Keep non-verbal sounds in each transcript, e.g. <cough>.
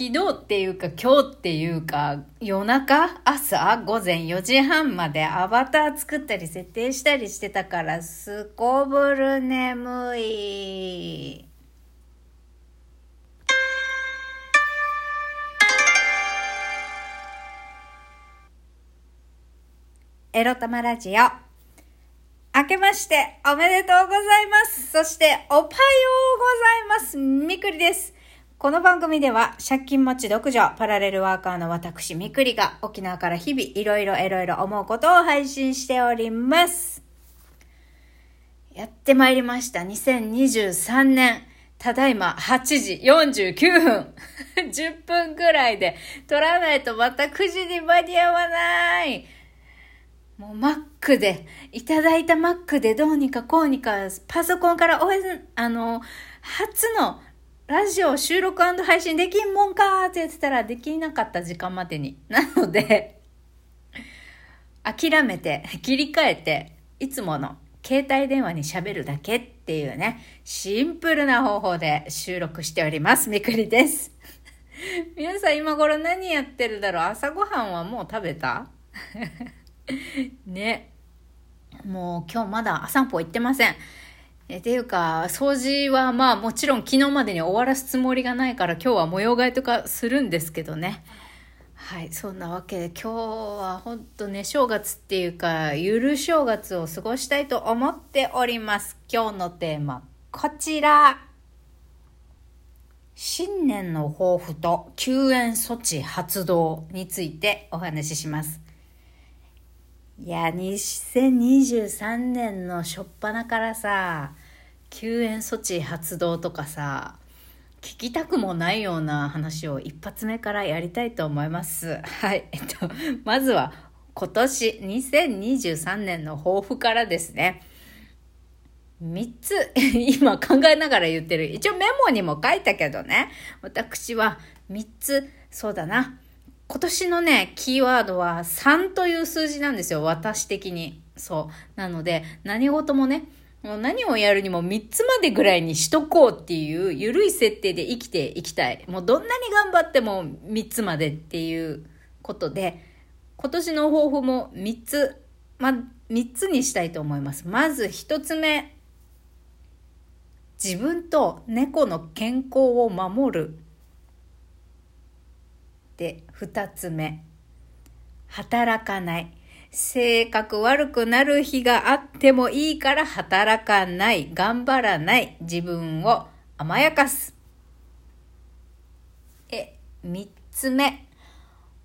昨日っていうか今日っていうか夜中朝午前4時半までアバター作ったり設定したりしてたからすこぶる眠い。エロ玉ラジオ。明けましておめでとうございます。そしておはようございます。みくりです。この番組では借金持ち独女パラレルワーカーの私みくりが沖縄から日々いろいろいろいろ思うことを配信しております。やってまいりました。2023年。ただいま8時49分。<laughs> 10分くらいで取らないとまた9時に間に合わない。もう Mac で、いただいた Mac でどうにかこうにか、パソコンからおあの、初のラジオ収録配信できんもんかって言ってたらできなかった時間までに。なので、諦めて、切り替えて、いつもの携帯電話に喋るだけっていうね、シンプルな方法で収録しております。みくりです。<laughs> 皆さん今頃何やってるだろう？朝ごはんはもう食べた？<laughs> ね。もう今日まだ散歩行ってません。えていうか、掃除はまあもちろん昨日までに終わらすつもりがないから今日は模様替えとかするんですけどね。はい、そんなわけで今日は本当ね、正月っていうか、ゆる正月を過ごしたいと思っております。今日のテーマ、こちら。新年の抱負と救援措置発動についてお話しします。いや、2023年の初っ端からさ、救援措置発動とかさ、聞きたくもないような話を一発目からやりたいと思います。はい。えっと、まずは今年2023年の抱負からですね。3つ、<laughs> 今考えながら言ってる。一応メモにも書いたけどね。私は3つ、そうだな。今年のね、キーワードは3という数字なんですよ。私的に。そう。なので、何事もね、もう何をやるにも3つまでぐらいにしとこうっていう緩い設定で生きていきたい。もうどんなに頑張っても3つまでっていうことで、今年の抱負も3つ、ま、3つにしたいと思います。まず1つ目。自分と猫の健康を守る。で2つ目。働かない。性格悪くなる日があってもいいから働かない。頑張らない。自分を甘やかす。え3つ目。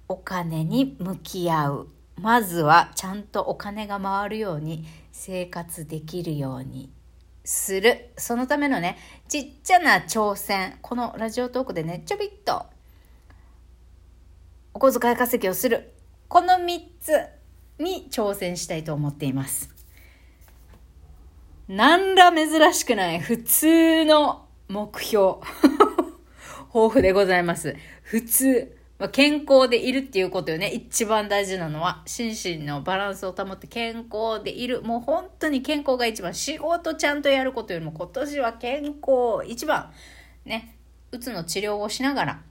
お金に向き合う。まずはちゃんとお金が回るように生活できるように。する。そのためのね、ちっちゃな挑戦。このラジオトークでね、ちょびっとお小遣い稼ぎをする。この3つに挑戦したいと思っています。何ら珍しくない普通の目標。<laughs> 豊富でございます。普通。ま、健康でいるっていうことよね。一番大事なのは、心身のバランスを保って健康でいる。もう本当に健康が一番。仕事ちゃんとやることよりも今年は健康一番。ね。うつの治療をしながら、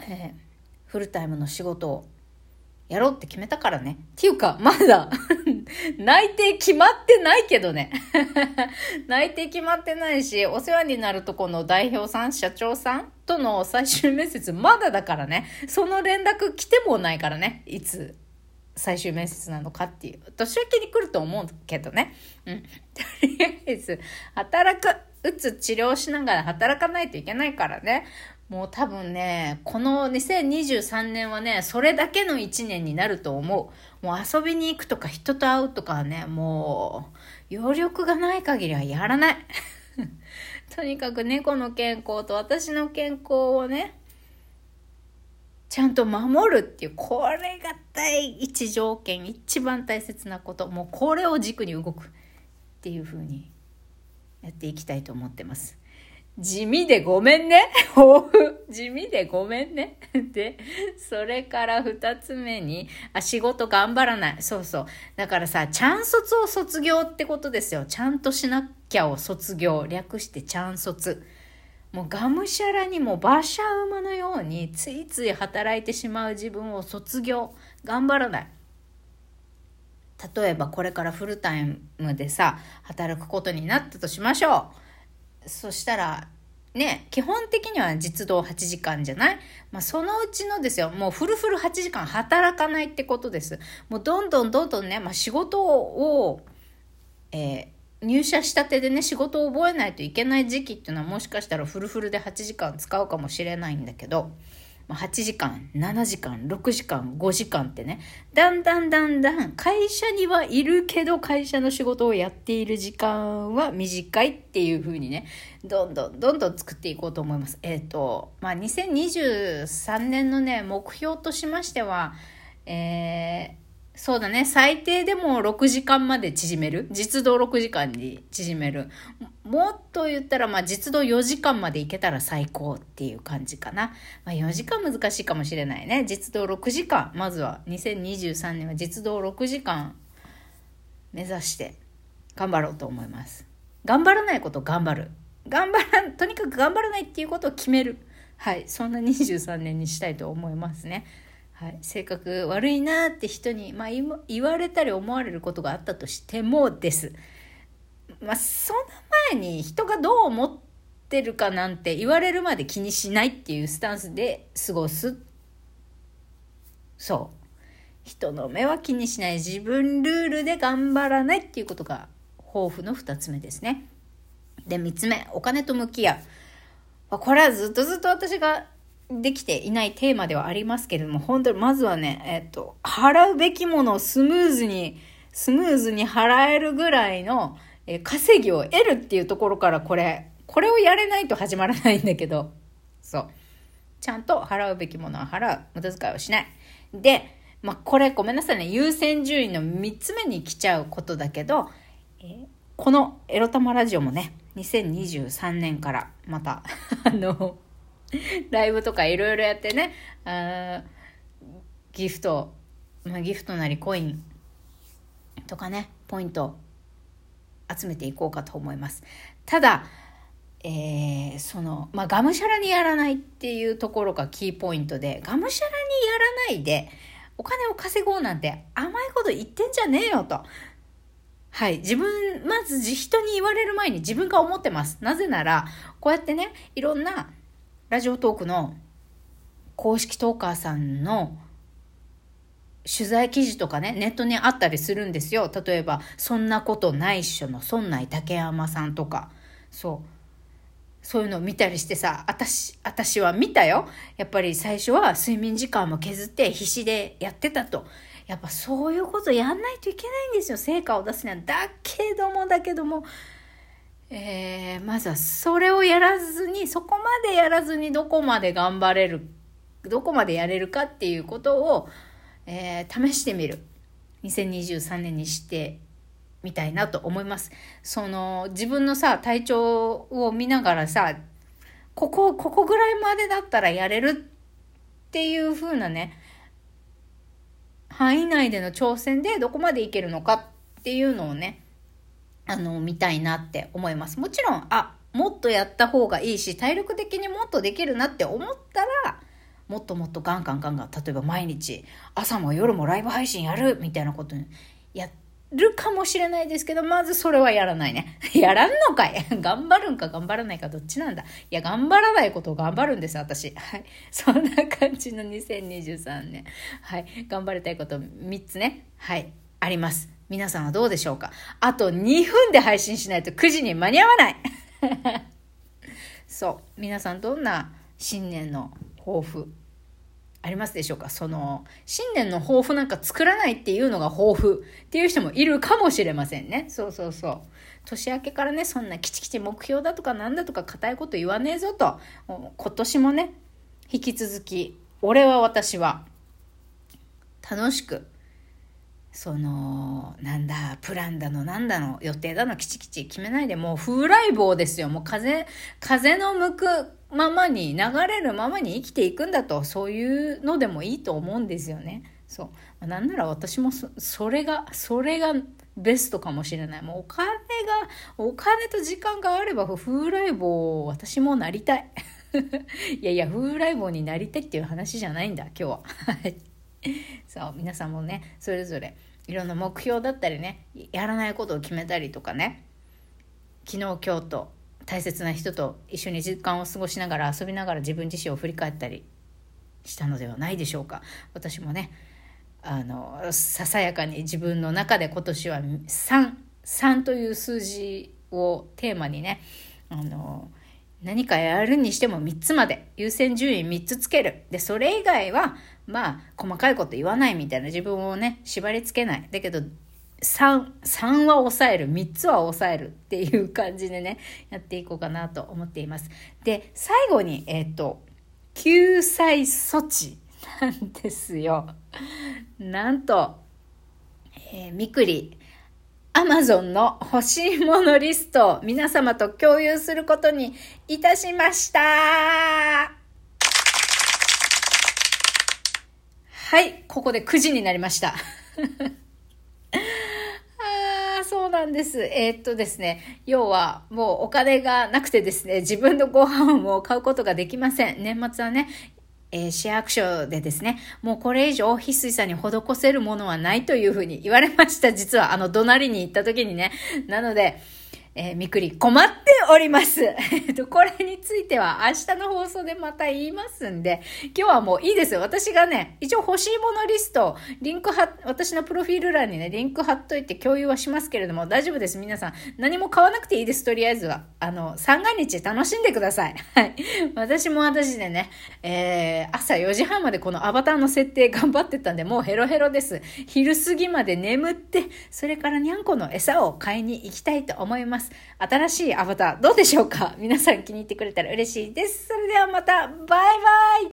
えーフルタイムの仕事をやろうって決めたからね。っていうか、まだ <laughs> 内定決まってないけどね。<laughs> 内定決まってないし、お世話になるとこの代表さん、社長さんとの最終面接まだだからね。その連絡来てもないからね。いつ最終面接なのかっていう。年明けに来ると思うけどね。うん。とりあえず、働く、打つ治療しながら働かないといけないからね。もう多分ね、この2023年はね、それだけの1年になると思う。もう遊びに行くとか人と会うとかはね、もう余力がない限りはやらない。<laughs> とにかく猫の健康と私の健康をね、ちゃんと守るっていう、これが第一条件、一番大切なこと。もうこれを軸に動くっていう風にやっていきたいと思ってます。地味でごめんね。<laughs> 抱負。地味でごめんね。<laughs> で、それから二つ目に、あ、仕事頑張らない。そうそう。だからさ、ちゃん卒を卒業ってことですよ。ちゃんとしなきゃを卒業。略してちゃん卒。もうがむしゃらにも馬車馬のようについつい働いてしまう自分を卒業頑張らない例えばこれからフルタイムでさ働くことになったとしましょうそしたらね基本的には実働8時間じゃない、まあ、そのうちのですよ。もうフルフル8時間働かないってことです。もうどんどんどんどんね、まあ、仕事を、えー、入社したてでね仕事を覚えないといけない時期っていうのはもしかしたらフルフルで8時間使うかもしれないんだけど8時間、7時間、6時間、5時間ってね、だんだんだんだん会社にはいるけど会社の仕事をやっている時間は短いっていう風にね、どんどんどんどん作っていこうと思います。えっ、ー、と、まあ、2023年のね、目標としましては、えーそうだね。最低でも6時間まで縮める。実働6時間に縮める。もっと言ったら、まあ実働4時間までいけたら最高っていう感じかな。まあ4時間難しいかもしれないね。実働6時間。まずは2023年は実働6時間目指して頑張ろうと思います。頑張らないこと頑張る。頑張らん、とにかく頑張らないっていうことを決める。はい。そんな23年にしたいと思いますね。はい、性格悪いなって人に、まあ、言われたり思われることがあったとしてもです。まあ、その前に人がどう思ってるかなんて言われるまで気にしないっていうスタンスで過ごす。そう。人の目は気にしない自分ルールで頑張らないっていうことが抱負の2つ目ですね。で、3つ目、お金と向き合う。これはずっとずっと私ができていないテーマではありますけれども、本当にまずはね、えっと、払うべきものをスムーズに、スムーズに払えるぐらいの、え稼ぎを得るっていうところからこれ、これをやれないと始まらないんだけど、そう。ちゃんと払うべきものは払う。無駄遣いをしない。で、まあ、これごめんなさいね。優先順位の3つ目に来ちゃうことだけど、え、このエロ玉ラジオもね、2023年からまた <laughs> あの、<laughs> ライブとかいろいろやってね、あギフト、まあ、ギフトなりコインとかね、ポイント集めていこうかと思います。ただ、えー、その、まあ、がむしゃらにやらないっていうところがキーポイントで、がむしゃらにやらないで、お金を稼ごうなんて甘いこと言ってんじゃねえよと。はい。自分、まず人に言われる前に自分が思ってます。なぜなら、こうやってね、いろんなラジオトークの公式トーカーさんの取材記事とかね、ネットにあったりするんですよ。例えば、そんなことないっしょの村内竹山さんとか、そう。そういうのを見たりしてさ、私、私は見たよ。やっぱり最初は睡眠時間も削って必死でやってたと。やっぱそういうことやんないといけないんですよ。成果を出すには。だけども、だけども、えー、まずはそれをやらずに、そこまでやらずにどこまで頑張れる、どこまでやれるかっていうことを、えー、試してみる。2023年にしてみたいなと思います。その、自分のさ、体調を見ながらさ、ここ、ここぐらいまでだったらやれるっていう風なね、範囲内での挑戦でどこまでいけるのかっていうのをね、あの、見たいなって思います。もちろん、あ、もっとやった方がいいし、体力的にもっとできるなって思ったら、もっともっとガンガンガンガン、例えば毎日、朝も夜もライブ配信やるみたいなことにやるかもしれないですけど、まずそれはやらないね。<laughs> やらんのかい <laughs> 頑張るんか頑張らないかどっちなんだいや、頑張らないことを頑張るんです、私。はい。そんな感じの2023年。はい。頑張りたいこと3つね。はい。あります。皆さんはどうでしょうか？あと2分で配信しないと9時に間に合わない <laughs> そう。皆さんどんな新年の抱負ありますでしょうか？その、新年の抱負なんか作らないっていうのが抱負っていう人もいるかもしれませんね。そうそうそう。年明けからね、そんなキチキチ目標だとかなんだとか硬いこと言わねえぞと。今年もね、引き続き、俺は私は、楽しく、その、なんだ、プランだの、なんだの、予定だの、きちきち決めないで、もう風来坊ですよ。もう風、風の向くままに、流れるままに生きていくんだと、そういうのでもいいと思うんですよね。そう。なんなら私もそ、れが、それがベストかもしれない。もうお金が、お金と時間があれば風来坊、私もなりたい。<laughs> いやいや、風来坊になりたいっていう話じゃないんだ、今日は。<laughs> そう、皆さんもね、それぞれいろんな目標だったりね、やらないことを決めたりとかね、昨日今日と大切な人と一緒に時間を過ごしながら遊びながら自分自身を振り返ったりしたのではないでしょうか。私もねあのささやかに自分の中で今年は33という数字をテーマにねあの何かやるにしても3つまで優先順位3つつけるでそれ以外はまあ細かいこと言わないみたいな自分をね縛りつけないだけど3、3は抑える、3つは抑えるっていう感じでね、やっていこうかなと思っています。で、最後に、えっ、ー、と、救済措置なんですよ。なんと、えー、みくり、アマゾンの欲しいものリストを皆様と共有することにいたしましたはい、ここで9時になりました。<laughs> そうなんです。えー、っとですね、要はもうお金がなくてですね、自分のご飯を買うことができません。年末はね、えー、市役所でですね、もうこれ以上翡翠さんに施せるものはないというふうに言われました。実はあの、隣に行った時にね。なので、えー、みくり困っております。え <laughs> っと、これについては明日の放送でまた言いますんで、今日はもういいですよ。私がね、一応欲しいものリスト、リンク貼、私のプロフィール欄にね、リンク貼っといて共有はしますけれども、大丈夫です。皆さん。何も買わなくていいです。とりあえずは。あの、三が日楽しんでください。<laughs> はい。私も私でね、えー、朝4時半までこのアバターの設定頑張ってたんで、もうヘロヘロです。昼過ぎまで眠って、それからにゃんこの餌を買いに行きたいと思います。。新しいアバターどうでしょうか？皆さん気に入ってくれたら嬉しいです。それではまた、バイバイ。